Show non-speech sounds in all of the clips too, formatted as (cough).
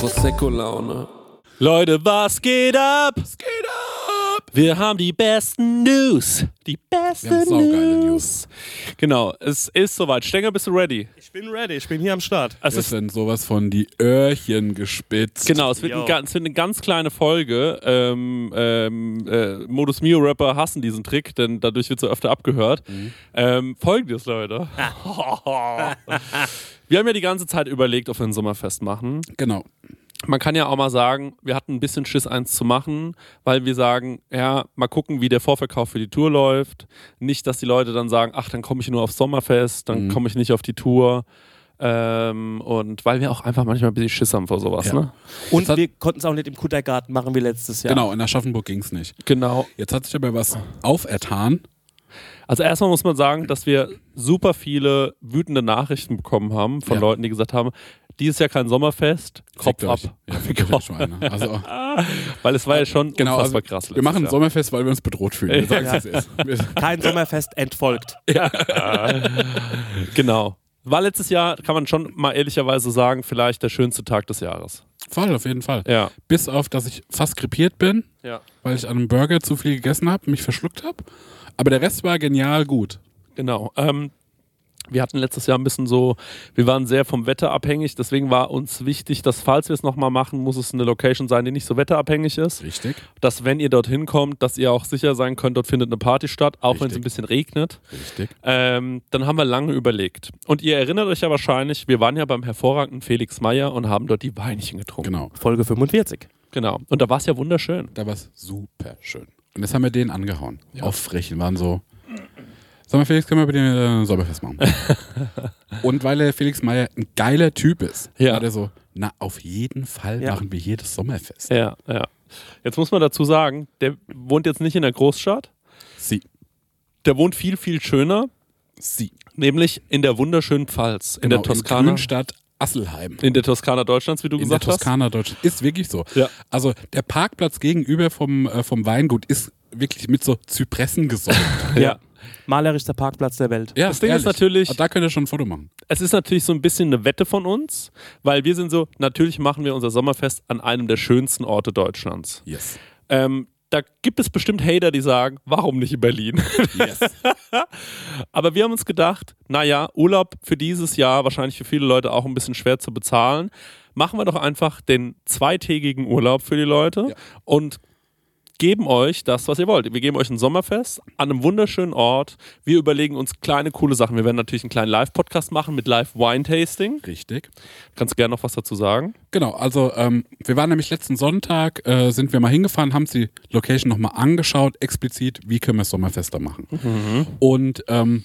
Prosecco-Laune. Leute, was geht ab? Was geht ab? Wir haben die besten News. Die besten saugeile News. Genau, es ist soweit. Stenger, bist du ready? Ich bin ready, ich bin hier am Start. Es ist sind sowas von die Öhrchen gespitzt. Genau, es wird, Yo. ein, es wird eine ganz kleine Folge. Ähm, ähm, äh, Modus Mio Rapper hassen diesen Trick, denn dadurch wird so öfter abgehört. Ähm, Folgendes, Leute. (laughs) wir haben ja die ganze Zeit überlegt, ob wir ein Sommerfest machen. Genau. Man kann ja auch mal sagen, wir hatten ein bisschen Schiss, eins zu machen, weil wir sagen, ja, mal gucken, wie der Vorverkauf für die Tour läuft. Nicht, dass die Leute dann sagen, ach, dann komme ich nur aufs Sommerfest, dann Mhm. komme ich nicht auf die Tour. Ähm, und weil wir auch einfach manchmal ein bisschen Schiss haben vor sowas, Ja. ne? Und hat- wir konnten es auch nicht im Kuttergarten machen wie letztes Jahr. Genau, in Aschaffenburg ging es nicht. Genau. Jetzt hat sich aber was aufertan. Also erstmal muss man sagen, dass wir super viele wütende Nachrichten bekommen haben von Ja. Leuten, die gesagt haben, dieses Jahr kein Sommerfest, Kopf ab. Ja, Schweine. (laughs) Also, Weil es war ja schon genau, also, unfassbar krass. wir machen ein Sommerfest, weil wir uns bedroht fühlen. Wir sagen Ja. (laughs) Wir- Kein Sommerfest entfolgt. (laughs) Jahr. Genau. War letztes Jahr, kann man schon mal ehrlicherweise sagen, vielleicht der schönste Tag des Jahres. Voll, auf jeden Fall. Ja. Bis auf, dass ich fast krepiert bin, Ja. weil ich an einem Burger zu viel gegessen habe, mich verschluckt habe. Aber der Rest war genial gut. Genau. Ähm, wir hatten letztes Jahr ein bisschen so, wir waren sehr vom Wetter abhängig, deswegen war uns wichtig, dass falls wir es nochmal machen, muss es eine Location sein, die nicht so wetterabhängig ist. Richtig. Dass wenn ihr dorthin kommt, dass ihr auch sicher sein könnt, dort findet eine Party statt, auch wenn es ein bisschen regnet. Richtig. Ähm, dann haben wir lange überlegt. Und ihr erinnert euch ja wahrscheinlich, wir waren ja beim hervorragenden Felix Meyer und haben dort die Weinchen getrunken. Genau. Folge 45. Genau. Und da war es ja wunderschön. Da war es super schön. Und jetzt haben wir den angehauen. Auffrechen, waren so. Sag mal, Felix, können wir bei dir ein Sommerfest machen? (laughs) und weil der Felix Meyer ein geiler Typ ist, Ja. war der so, na, auf jeden Fall Ja. machen wir jedes Sommerfest. Ja, ja. Jetzt muss man dazu sagen, der wohnt jetzt nicht in der Großstadt. Sie. Der wohnt viel, viel schöner, Sie. nämlich in der wunderschönen Pfalz, in Genau, der Toskana. In Grünstadt Asselheim. In der Toskana Deutschlands, wie du In der gesagt Toskana Deutschland. Ist wirklich so. Ja. Also der Parkplatz gegenüber vom, äh, vom Weingut ist wirklich mit so Zypressen gesäumt. hast. (laughs) Ja. Malerischster Parkplatz der Welt. ja, Das Ding ist ehrlich. natürlich- Da könnt ihr schon ein Foto machen. Es ist natürlich so ein bisschen eine Wette von uns, weil wir sind so, natürlich machen wir unser Sommerfest an einem der schönsten Orte Deutschlands. Yes. Ähm, da gibt es bestimmt Hater, die sagen, warum nicht in Berlin? Yes. (laughs) Aber wir haben uns gedacht, naja, Urlaub für dieses Jahr wahrscheinlich für viele Leute auch ein bisschen schwer zu bezahlen. Machen wir doch einfach den zweitägigen Urlaub für die Leute Ja. und geben euch das, was ihr wollt. Wir geben euch ein Sommerfest an einem wunderschönen Ort. Wir überlegen uns kleine, coole Sachen. Wir werden natürlich einen kleinen Live-Podcast machen mit Live-Wine-Tasting. Richtig. Kannst du gerne noch was dazu sagen? Genau, also ähm, wir waren nämlich letzten Sonntag, äh, sind wir mal hingefahren, haben die Location nochmal angeschaut, explizit, wie können wir das Sommerfest da machen. Und ähm,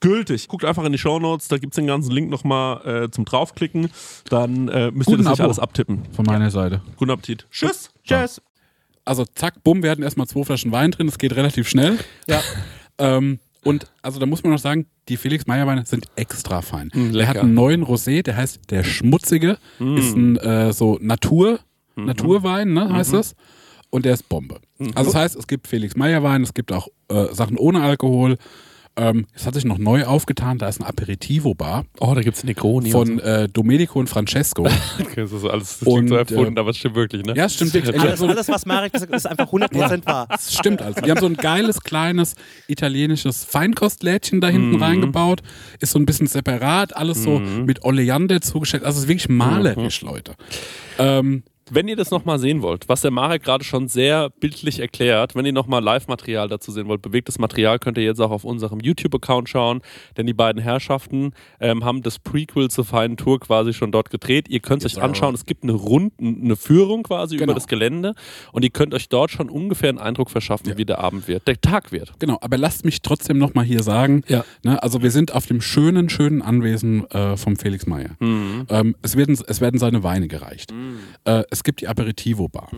gültig. Guckt einfach in die Shownotes, da gibt es den ganzen Link nochmal äh, zum draufklicken. Dann äh, müsst ihr Guten das nicht Abo. alles abtippen. Von meiner Seite. Guten Appetit. Tschüss. Tschüss. Also zack, bumm, wir hatten erstmal zwei Flaschen Wein drin, es geht relativ schnell. Ja. (laughs) Ähm, und also da muss man noch sagen, die Felix Meyer Weine sind extra fein. der lecker. hat einen neuen Rosé, der heißt der Schmutzige, ist ein äh, so Natur, Naturwein, ne, heißt das. Und der ist Bombe. Also das heißt, es gibt Felix Meyer Wein, es gibt auch äh, Sachen ohne Alkohol. Ähm, es hat sich noch neu aufgetan, da ist eine Aperitivo-Bar Oh, da gibt es Negroni. von äh, Domenico und Francesco. (laughs) das ist alles das Und, so erfunden, äh, aber es stimmt wirklich, ne? ja, es stimmt wirklich. Alles, So- alles, was Marek gesagt hat, ist einfach 100% wahr. Das stimmt also. Die haben so ein geiles, kleines italienisches Feinkostlädchen da hinten Mhm. reingebaut. Ist so ein bisschen separat, alles so mit Oleander zugestellt. Also es ist wirklich malerisch, Leute. Ähm, Wenn ihr das nochmal sehen wollt, was der Marek gerade schon sehr bildlich erklärt, wenn ihr nochmal Live-Material dazu sehen wollt, bewegtes Material, könnt ihr jetzt auch auf unserem YouTube-Account schauen, denn die beiden Herrschaften ähm, haben das Prequel zur feinen Tour quasi schon dort gedreht. Ihr könnt es euch anschauen, es gibt eine Rund eine Führung quasi Genau. über das Gelände und ihr könnt euch dort schon ungefähr einen Eindruck verschaffen, wie der Abend wird, der Tag wird. genau, aber lasst mich trotzdem nochmal hier sagen, Ja. ne, also wir sind auf dem schönen, schönen Anwesen äh, vom Felix Meyer. Mhm. Ähm, es, werden, es werden seine Weine gereicht. Äh, es gibt die Aperitivo-Bar.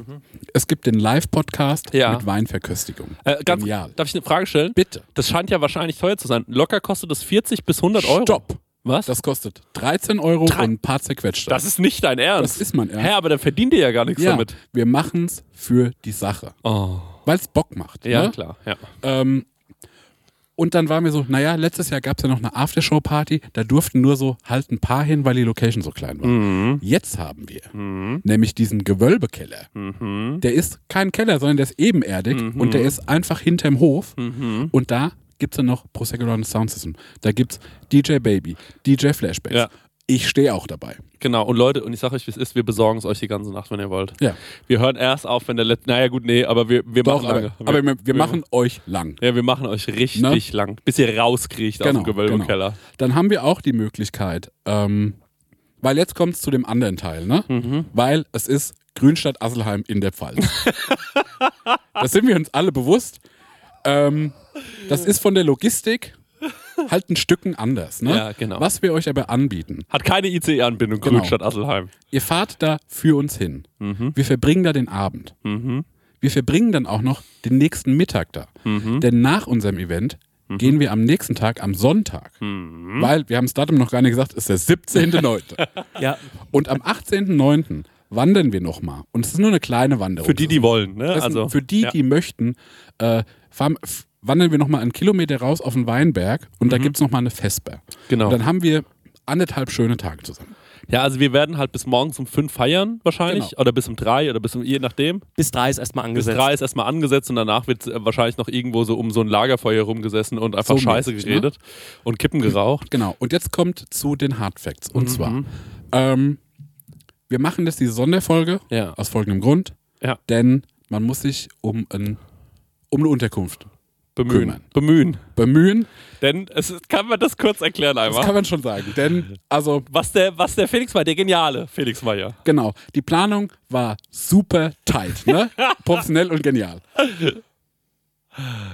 Es gibt den Live-Podcast Mhm. Ja. mit Weinverköstigung. Äh, ganz, Genial. darf ich eine Frage stellen? Bitte. Das scheint ja wahrscheinlich teuer zu sein. Locker kostet das 40 bis 100 Euro. Stopp. Was? Das kostet 13 Euro Drei- und ein paar zerquetschte. Das ist nicht dein Ernst. Das ist mein Ernst. Hä, aber dann verdient ihr ja gar nichts Ja, damit. wir machen es für die Sache. Oh. Weil es Bock macht. Ja, ne? klar. Ja. Ähm, und dann waren wir so, naja, letztes Jahr gab es ja noch eine Aftershow-Party, da durften nur so halt ein paar hin, weil die Location so klein war. Mhm. Jetzt haben wir nämlich diesen Gewölbekeller. Mhm. Der ist kein Keller, sondern der ist ebenerdig und der ist einfach hinterm Hof. Mhm. Und da gibt es dann noch Prosecco Sound System. Da gibt es DJ Baby, DJ Flashbacks. Ja. Ich stehe auch dabei. Genau. Und Leute, und ich sage euch, wie es ist, wir besorgen es euch die ganze Nacht, wenn ihr wollt. Ja. Wir hören erst auf, wenn der letzte. Naja, gut, nee, aber wir, wir Doch, machen lange. aber, aber wir, wir machen euch lang. Ja, wir machen euch richtig Ne? lang, bis ihr rauskriegt aus dem Gewölbekeller. Genau. Dann haben wir auch die Möglichkeit, ähm, weil jetzt kommt es zu dem anderen Teil, ne? Mhm. Weil es ist Grünstadt Asselheim in der Pfalz. (laughs) das sind wir uns alle bewusst. Ähm, das ist von der Logistik halt ein Stücken anders. Ne? Ja, genau. Was wir euch aber anbieten, Hat keine ICE-Anbindung, Genau. Grünstadt Asselheim. ihr fahrt da für uns hin. Mhm. Wir verbringen da den Abend. Wir verbringen dann auch noch den nächsten Mittag da. Mhm. Denn nach unserem Event gehen wir am nächsten Tag, am Sonntag, Mhm. weil wir haben das Datum noch gar nicht gesagt, ist der 17.09. (laughs) Ja. Und am 18.09. wandern wir nochmal. Und es ist nur eine kleine Wanderung. Für die, die wollen. Ne? Also, für die, ja. die möchten, äh, fahren, wandern wir nochmal einen Kilometer raus auf den Weinberg und da gibt es nochmal eine Vesper. Mhm. Genau. Und dann haben wir anderthalb schöne Tage zusammen. Ja, also wir werden halt bis morgens um fünf feiern wahrscheinlich. Genau. Oder bis um drei oder bis um, je nachdem. Bis drei ist erstmal Bis angesetzt. drei ist erstmal angesetzt und danach wird äh, wahrscheinlich noch irgendwo so um so ein Lagerfeuer rumgesessen und einfach So Scheiße mäßig, ne? geredet und Kippen geraucht. Genau. Und jetzt kommt zu den Hard Facts. Und Mhm. zwar, ähm, wir machen jetzt diese Sonderfolge Ja. aus folgendem Grund. Ja. Denn man muss sich um, ein, um eine Unterkunft Bemühen. Kümmern. Bemühen. bemühen. Denn es ist, kann man das kurz erklären Das einmal. kann man schon sagen. Denn, also, Was der, was der Felix war, der geniale Felix war ja. genau, die Planung war super tight, ne? (laughs) Professionell und genial.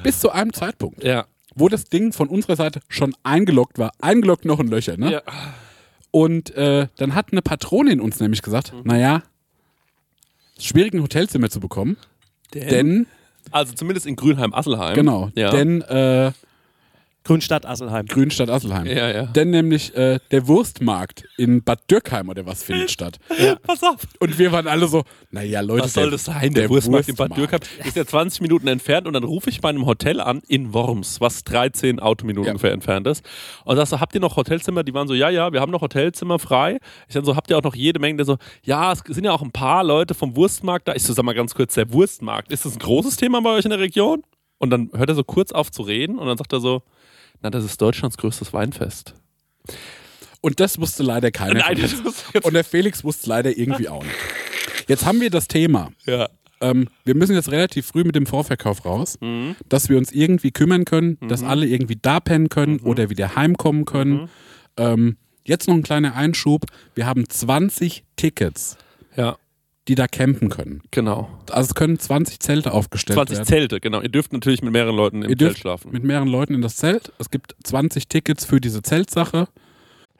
Bis zu einem Zeitpunkt, Ja. wo das Ding von unserer Seite schon eingeloggt war. Eingeloggt noch in Löcher, ne? ja. Und äh, dann hat eine Patronin uns nämlich gesagt, Mhm. naja, schwierig ein Hotelzimmer zu bekommen, denn, Also zumindest in Grünheim-Asselheim. genau, Ja. denn äh, Grünstadt Asselheim. Grünstadt Asselheim. Ja, ja. Denn nämlich äh, der Wurstmarkt in Bad Dürkheim oder was findet statt. (laughs) Pass auf. Und wir waren alle so, naja Leute, Was soll der, das sein? Der, Wurstmarkt in Bad Wurstmarkt. Dürkheim ist ja 20 Minuten entfernt und dann rufe ich bei einem Hotel an in Worms, was 13 Autominuten Ja. ungefähr entfernt ist. Und sag so, habt ihr noch Hotelzimmer? Die waren so, ja, ja, wir haben noch Hotelzimmer frei. Ich dann so, habt ihr auch noch jede Menge? Der so, ja, es sind ja auch ein paar Leute vom Wurstmarkt da. Ich so, sag mal ganz kurz, der Wurstmarkt, ist das ein großes Thema bei euch in der Region? Und dann hört er so kurz auf zu reden und dann sagt er so, na, das ist Deutschlands größtes Weinfest. Und das wusste leider keiner. Nein, Und der Felix wusste es leider irgendwie auch nicht. Jetzt haben wir das Thema. ja. Ähm, wir müssen jetzt relativ früh mit dem Vorverkauf raus, Mhm. dass wir uns irgendwie kümmern können, dass alle irgendwie da pennen können Mhm. oder wieder heimkommen können. Ähm, jetzt noch ein kleiner Einschub. Wir haben 20 Tickets, Ja, die da campen können. genau. Also es können 20 Zelte aufgestellt 20 werden. Zelte, genau. Ihr dürft natürlich mit mehreren Leuten im Ihr Zelt dürft schlafen. mit mehreren Leuten in das Zelt. Es gibt 20 Tickets für diese Zeltsache.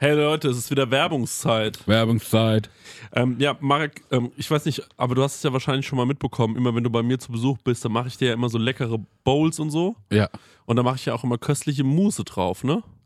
Hey Leute, es ist wieder Werbungszeit. Werbungszeit. Ähm, ja, Marek, ähm, ich weiß nicht, aber du hast es ja wahrscheinlich schon mal mitbekommen. Immer wenn du bei mir zu Besuch bist, dann mache ich dir ja immer so leckere Bowls und so. Ja. Und da mache ich ja auch immer köstliche Mousse drauf, ne?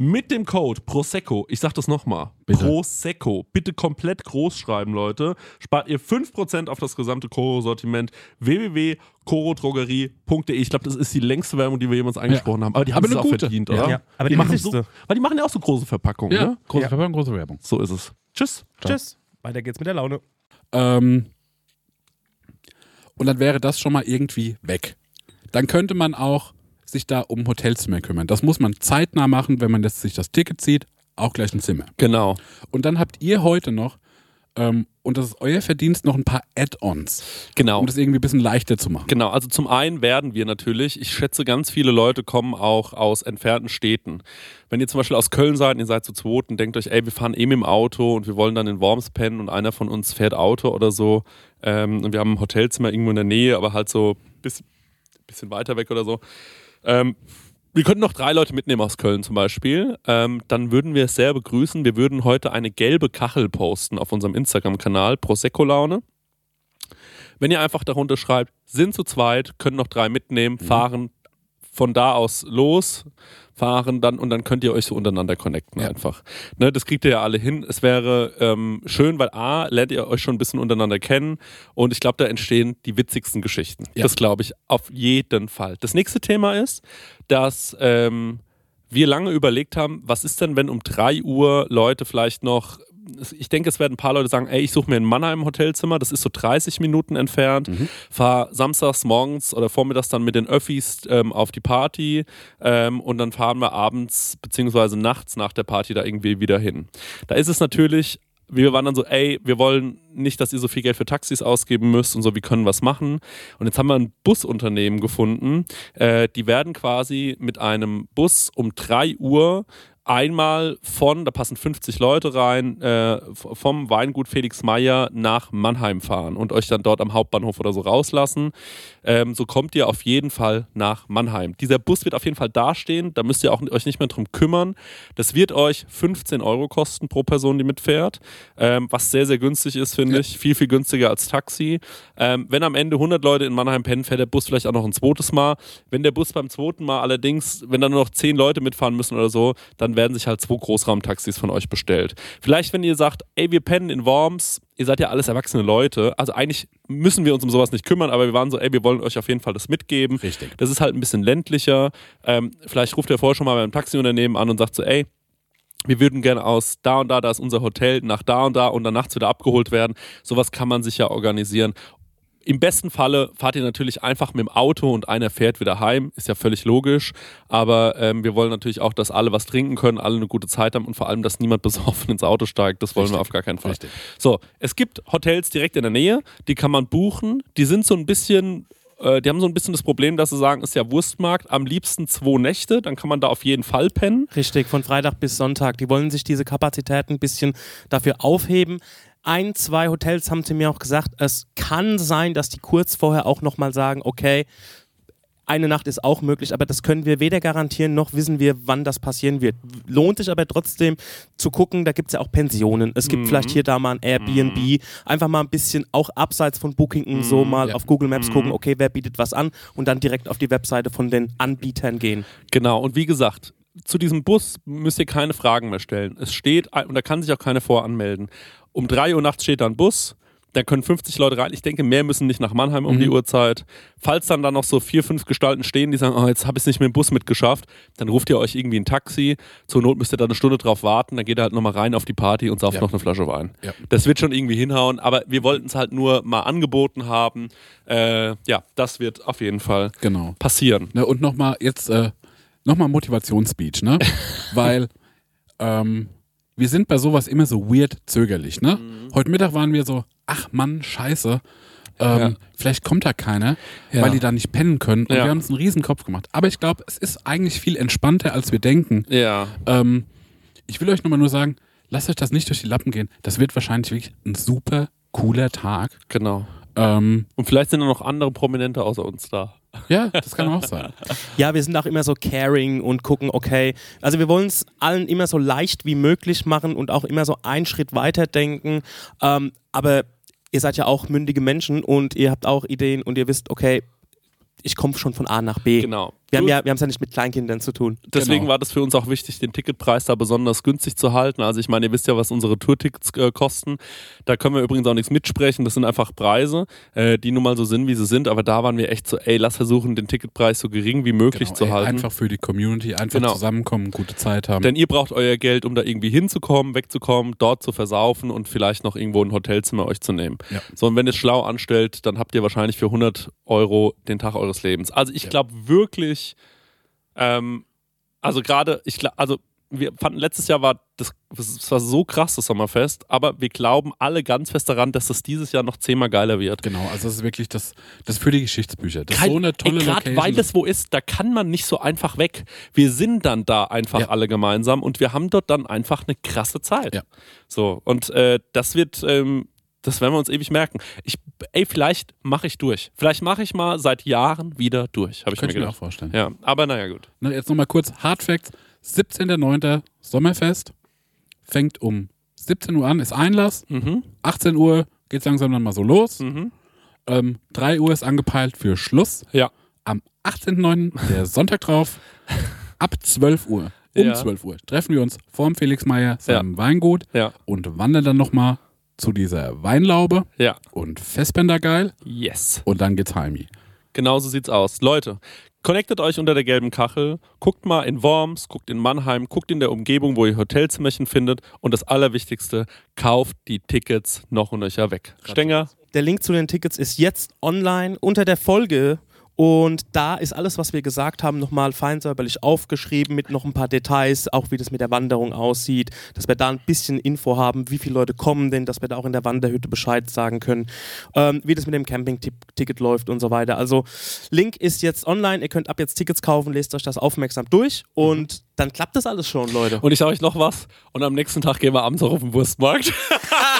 mit dem Code Prosecco, ich sag das nochmal. Prosecco, bitte komplett groß schreiben, Leute, spart ihr 5% auf das gesamte Koro-Sortiment www.korodrogerie.de. Ich glaube, das ist die längste Werbung, die wir jemals angesprochen haben, aber die haben Aber es auch gute. verdient, Ja. oder? Ja, aber die machen wichtigste. so, Weil die machen ja auch so große Verpackungen, Ja, ne? große Ja. Verpackung, große Werbung. So ist es. Tschüss. Tschüss. Weiter geht's mit der Laune. Ähm, und dann wäre das schon mal irgendwie weg. Dann könnte man auch sich da um Hotelzimmer kümmern. Das muss man zeitnah machen, wenn man das, sich das Ticket zieht, auch gleich ein Zimmer. Genau. Und dann habt ihr heute noch, ähm, und das ist euer Verdienst, noch ein paar Add-ons, Genau. um das irgendwie ein bisschen leichter zu machen. Genau, also zum einen werden wir natürlich, ich schätze, ganz viele Leute kommen auch aus entfernten Städten. Wenn ihr zum Beispiel aus Köln seid und ihr seid zu zweit und denkt euch, ey, wir fahren eh mit dem Auto und wir wollen dann in Worms pennen und einer von uns fährt Auto oder so ähm, und wir haben ein Hotelzimmer irgendwo in der Nähe, aber halt so ein bisschen, bisschen weiter weg oder so. Ähm, wir könnten noch drei Leute mitnehmen aus Köln zum Beispiel. Ähm, dann würden wir es sehr begrüßen. Wir würden heute eine gelbe Kachel posten auf unserem Instagram-Kanal Prosecco Laune. Wenn ihr einfach darunter schreibt, sind zu zweit, können noch drei mitnehmen, fahren von da aus los, fahren dann und dann könnt ihr euch so untereinander connecten Ja. einfach. Ne, das kriegt ihr ja alle hin. Es wäre ähm, schön, weil A, lernt ihr euch schon ein bisschen untereinander kennen und ich glaube, da entstehen die witzigsten Geschichten. Ja. Das glaube ich auf jeden Fall. Das nächste Thema ist, dass ähm, wir lange überlegt haben, was ist denn, wenn um 3 Uhr Leute vielleicht noch, ich denke, es werden ein paar Leute sagen, ey, ich suche mir in Mannheim Hotelzimmer, das ist so 30 Minuten entfernt, fahr samstags morgens oder vormittags dann mit den Öffis ähm, auf die Party ähm, und dann fahren wir abends beziehungsweise nachts nach der Party da irgendwie wieder hin. Da ist es natürlich wir waren dann so, ey, wir wollen nicht, dass ihr so viel Geld für Taxis ausgeben müsst und so, wir können was machen. Und jetzt haben wir ein Busunternehmen gefunden, äh, die werden quasi mit einem Bus um 3 Uhr einmal von, da passen 50 Leute rein, äh, vom Weingut Felix Meyer nach Mannheim fahren und euch dann dort am Hauptbahnhof oder so rauslassen. Ähm, so kommt ihr auf jeden Fall nach Mannheim. Dieser Bus wird auf jeden Fall dastehen, da müsst ihr auch euch nicht mehr drum kümmern. Das wird euch 15 Euro kosten pro Person, die mitfährt, ähm, was sehr, sehr günstig ist, finde ich. Viel, viel günstiger als Taxi. Ähm, wenn am Ende 100 Leute in Mannheim pennen, fährt der Bus vielleicht auch noch ein zweites Mal. Wenn der Bus beim zweiten Mal allerdings, wenn dann nur noch 10 Leute mitfahren müssen oder so, dann werden sich halt zwei Großraumtaxis von euch bestellt. Vielleicht, wenn ihr sagt, ey, wir pennen in Worms, ihr seid ja alles erwachsene Leute, also eigentlich müssen wir uns um sowas nicht kümmern, aber wir waren so, ey, wir wollen euch auf jeden Fall das mitgeben. Richtig. Das ist halt ein bisschen ländlicher. Ähm, vielleicht ruft ihr vorher schon mal beim Taxiunternehmen an und sagt so, ey, wir würden gerne aus da und da, da ist unser Hotel, nach da und da und dann nachts wieder abgeholt werden. Sowas kann man sich ja organisieren. Im besten Falle fahrt ihr natürlich einfach mit dem Auto und einer fährt wieder heim, ist ja völlig logisch. Aber ähm, wir wollen natürlich auch, dass alle was trinken können, alle eine gute Zeit haben und vor allem, dass niemand (laughs) besoffen ins Auto steigt. Das wollen wir auf gar keinen Fall. Richtig. So, es gibt Hotels direkt in der Nähe, die kann man buchen. Die sind so ein bisschen, äh, die haben so ein bisschen das Problem, dass sie sagen, ist ja Wurstmarkt, am liebsten zwei Nächte, dann kann man da auf jeden Fall pennen. Richtig, von Freitag bis Sonntag. Die wollen sich diese Kapazitäten ein bisschen dafür aufheben. Ein, zwei Hotels haben sie mir auch gesagt, es kann sein, dass die kurz vorher auch nochmal sagen, okay, eine Nacht ist auch möglich, aber das können wir weder garantieren, noch wissen wir, wann das passieren wird. Lohnt sich aber trotzdem zu gucken, da gibt es ja auch Pensionen. Es gibt vielleicht hier da mal ein Airbnb, einfach mal ein bisschen auch abseits von Booking so mal Ja. auf Google Maps gucken, okay, wer bietet was an und dann direkt auf die Webseite von den Anbietern gehen. Genau, und wie gesagt, zu diesem Bus müsst ihr keine Fragen mehr stellen. Es steht, und da kann sich auch keine voranmelden. Um 3 Uhr nachts steht da ein Bus, da können 50 Leute rein. Ich denke, mehr müssen nicht nach Mannheim um die Uhrzeit. Falls dann da noch so vier, fünf Gestalten stehen, die sagen, oh, jetzt habe ich es nicht mit dem Bus mitgeschafft, dann ruft ihr euch irgendwie ein Taxi. Zur Not müsst ihr da eine Stunde drauf warten, dann geht ihr halt nochmal rein auf die Party und sauft Ja. noch eine Flasche Wein. Ja. Das wird schon irgendwie hinhauen, aber wir wollten es halt nur mal angeboten haben. Äh, ja, das wird auf jeden Fall Genau. passieren. Ne, und nochmal jetzt, äh, nochmal Motivationsspeech, ne? (laughs) Weil, ähm, wir sind bei sowas immer so weird zögerlich, ne? Mhm. Heute Mittag waren wir so, ach Mann, scheiße. Ähm, Ja. Vielleicht kommt da keiner, Ja. weil die da nicht pennen können. Und Ja. wir haben uns einen riesen Kopf gemacht. Aber ich glaube, es ist eigentlich viel entspannter, als wir denken. Ja. Ähm, ich will euch nochmal nur sagen, lasst euch das nicht durch die Lappen gehen. Das wird wahrscheinlich wirklich ein super cooler Tag. Genau. Ähm, Und vielleicht sind da noch andere Prominente außer uns da. Ja, das kann auch sein. Ja, wir sind auch immer so caring und gucken, okay. Also wir wollen es allen immer so leicht wie möglich machen und auch immer so einen Schritt weiter denken. Ähm, aber ihr seid ja auch mündige Menschen und ihr habt auch Ideen und ihr wisst, okay, ich komme schon von A nach B. Genau. Wir haben ja, wir haben es ja nicht mit Kleinkindern zu tun. Deswegen Genau. war das für uns auch wichtig, den Ticketpreis da besonders günstig zu halten. Also ich meine, ihr wisst ja, was unsere Tourtickets äh, kosten. Da können wir übrigens auch nichts mitsprechen. Das sind einfach Preise, äh, die nun mal so sind, wie sie sind. Aber da waren wir echt so, ey, lass versuchen, den Ticketpreis so gering wie möglich Genau, zu ey, halten. Einfach für die Community, einfach Genau. zusammenkommen, gute Zeit haben. Denn ihr braucht euer Geld, um da irgendwie hinzukommen, wegzukommen, dort zu versaufen und vielleicht noch irgendwo ein Hotelzimmer euch zu nehmen. Ja. So, und wenn ihr es schlau anstellt, dann habt ihr wahrscheinlich für 100 Euro den Tag eures Lebens. Also ich Ja. glaube wirklich, ähm, also gerade, ich also wir fanden letztes Jahr war das, das war so krass, das Sommerfest, aber wir glauben alle ganz fest daran, dass das dieses Jahr noch zehnmal geiler wird. Genau, also das ist wirklich das, das ist für die Geschichtsbücher. Das ist Kein- so eine tolle ey, Gerade Location. weil es wo ist, da kann man nicht so einfach weg. Wir sind dann da einfach Ja. alle gemeinsam und wir haben dort dann einfach eine krasse Zeit. Ja. So, und äh, das wird, ähm, das werden wir uns ewig merken. Ich, ey, vielleicht mache ich durch. Vielleicht mache ich mal seit Jahren wieder durch, habe ich Könnte mir ich mir auch gedacht. vorstellen. Ja, aber naja, gut. Ne, jetzt nochmal kurz Hard Facts. 17.09. Sommerfest. Fängt um 17 Uhr an, ist Einlass. Mhm. 18 Uhr geht langsam dann mal so los. Mhm. Ähm, 3 Uhr ist angepeilt für Schluss. Ja. Am 18.09., der Sonntag drauf, ab 12 Uhr, um Ja. 12 Uhr, treffen wir uns vorm Felix Meyer, seinem Weingut Ja. und wandern dann nochmal zu dieser Weinlaube Ja. und Festbänder geil Yes. und dann geht's heimi. Genau so sieht's aus. Leute, connectet euch unter der gelben Kachel, guckt mal in Worms, guckt in Mannheim, guckt in der Umgebung, wo ihr Hotelzimmerchen findet und das Allerwichtigste, kauft die Tickets noch und nöcher weg. Stenger, Der Link zu den Tickets ist jetzt online unter der Folge. Und da ist alles, was wir gesagt haben, nochmal fein säuberlich aufgeschrieben mit noch ein paar Details, auch wie das mit der Wanderung aussieht, dass wir da ein bisschen Info haben, wie viele Leute kommen denn, dass wir da auch in der Wanderhütte Bescheid sagen können, ähm, wie das mit dem Camping-Ticket läuft und so weiter. Also Link ist jetzt online, ihr könnt ab jetzt Tickets kaufen, lest euch das aufmerksam durch und dann klappt das alles schon, Leute. und ich sage euch noch was und am nächsten Tag gehen wir abends auch auf den Wurstmarkt.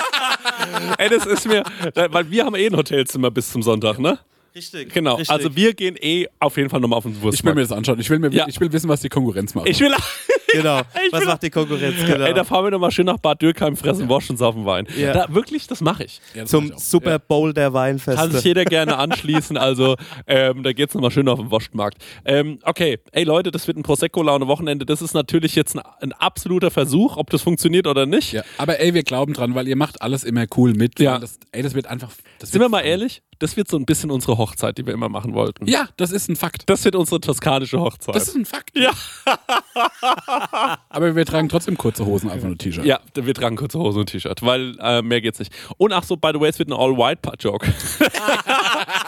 (laughs) Ey, das ist mir, weil wir haben eh ein Hotelzimmer bis zum Sonntag, ne? Richtig. Genau, richtig. also wir gehen eh auf jeden Fall nochmal auf den Ich will mir das anschauen. Ich will, mir, Ja. ich will wissen, was die Konkurrenz macht. Ich will, (laughs) genau. (laughs) Ich Was will- macht die Konkurrenz? Genau. ey, da fahren wir nochmal schön nach Bad Dürkheim, fressen Wasch und saufen Wein. Ja. Da, wirklich, das mache ich. Ja, das Zum mach ich. Super Bowl der Kann Weinfeste. sich jeder gerne anschließen, also ähm, da geht's nochmal schön auf den Wurstmarkt. Ähm, okay, ey Leute, das wird ein Prosecco-Laune-Wochenende. Das ist natürlich jetzt ein, ein absoluter Versuch, ob das funktioniert oder nicht. Ja, aber ey, wir glauben dran, weil ihr macht alles immer cool mit. Ja. Das, ey, das wird einfach. Das Sind wird wir mal fun. ehrlich? Das wird so ein bisschen unsere Hochzeit, die wir immer machen wollten. Ja, das ist ein Fakt. Das wird unsere toskanische Hochzeit. Das ist ein Fakt. ja. (laughs) Aber wir tragen trotzdem kurze Hosen, einfach nur T-Shirt. ja, wir tragen kurze Hose und T-Shirt, weil äh, mehr geht's nicht. Und ach so, by the way, es wird ein All-White-Joke. (laughs)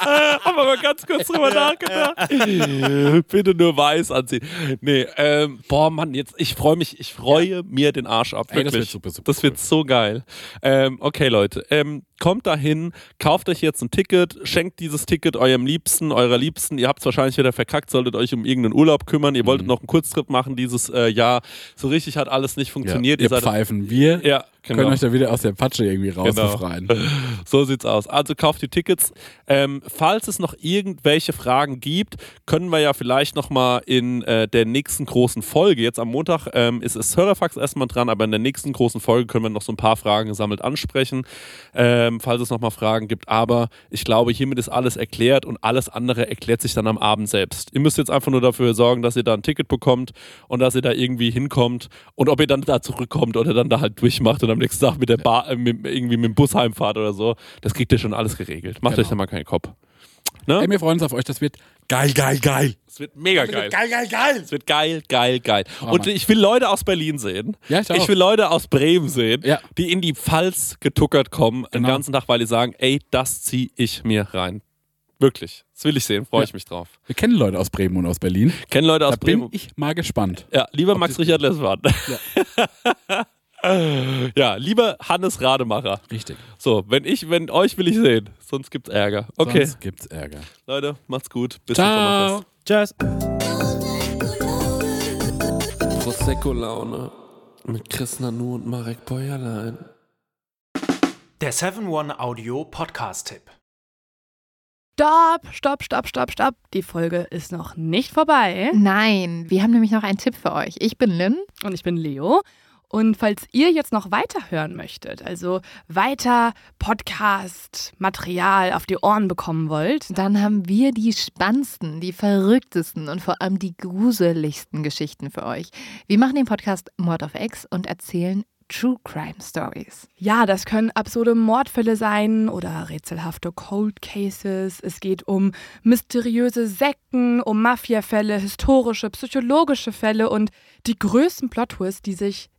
Haben wir mal ganz kurz drüber nachgedacht. Bitte nur weiß anziehen. Nee, ähm, boah, Mann, jetzt, ich freue mich, ich freue mir den Arsch ab. Ey, das Wirklich. wird super, super Das wird so geil. Ähm, okay, Leute, ähm, kommt dahin, kauft euch jetzt ein Ticket, schenkt dieses Ticket eurem Liebsten, eurer Liebsten. Ihr habt es wahrscheinlich wieder verkackt, solltet euch um irgendeinen Urlaub kümmern. Ihr Mhm. wolltet noch einen Kurztrip machen dieses äh, Jahr. So richtig hat alles nicht Ja. funktioniert. Ihr seid- Pfeifen. Wir ja, können genau. euch da wieder aus der Patsche irgendwie raus Genau. (laughs) So sieht's aus. Also kauft die Tickets. Ähm, falls es noch irgendwelche Fragen gibt, können wir ja vielleicht nochmal in äh, der nächsten großen Folge, jetzt am Montag ähm, ist es Hörerfax erstmal dran, aber in der nächsten großen Folge können wir noch so ein paar Fragen gesammelt ansprechen, ähm, falls es nochmal Fragen gibt. Aber ich glaube, hiermit ist alles erklärt und alles andere erklärt sich dann am Abend selbst. Ihr müsst jetzt einfach nur dafür sorgen, dass ihr da ein Ticket bekommt und dass ihr da irgendwie hinkommt und ob ihr dann da zurückkommt oder dann da halt durchmacht und am nächsten Tag mit der Bar, äh, mit, irgendwie mit dem Bus heimfahrt oder so. Das kriegt ihr schon alles geregelt. Macht Genau. euch da mal keinen Kopf. Ne? Ey, wir freuen uns auf euch. Das wird geil, geil, geil. Es wird mega geil. Geil, geil, geil. Es wird geil, geil, geil. Oh, und Mann. ich will Leute aus Berlin sehen. Ja, ich auch. will Leute aus Bremen sehen, Ja. die in die Pfalz getuckert kommen den Genau. ganzen Tag, weil die sagen, ey, das zieh ich mir rein. Wirklich. Das will ich sehen, freue Ja. ich mich drauf. Wir kennen Leute aus Bremen und aus Berlin. Kennen Leute aus Da bin Bremen. ich mal gespannt. Ja, lieber Max Richard Lessmann. Ja, (laughs) lieber Hannes Rademacher. Richtig. So, wenn ich, wenn euch will ich sehen, sonst gibt's Ärger. Okay, Sonst gibt's Ärger. Leute, macht's gut. Bis Ciao. Tschüss. Prosecco-Laune mit Chris Nanu und Marek Bäuerlein. Der 7-One-Audio-Podcast-Tipp. Stopp, stopp, stopp, stopp, stopp. Die Folge ist noch nicht vorbei. Nein, wir haben nämlich noch einen Tipp für euch. Ich bin Lynn. Und ich bin Leo. Und falls ihr jetzt noch weiterhören möchtet, also weiter Podcast-Material auf die Ohren bekommen wollt, Dann haben wir die spannendsten, die verrücktesten und vor allem die gruseligsten Geschichten für euch. Wir machen den Podcast Mord of X und erzählen True Crime Stories. ja, das können absurde Mordfälle sein oder rätselhafte Cold Cases. Es geht um mysteriöse Sekten, um Mafiafälle, historische, psychologische Fälle und die größten Plot-Twists, die sich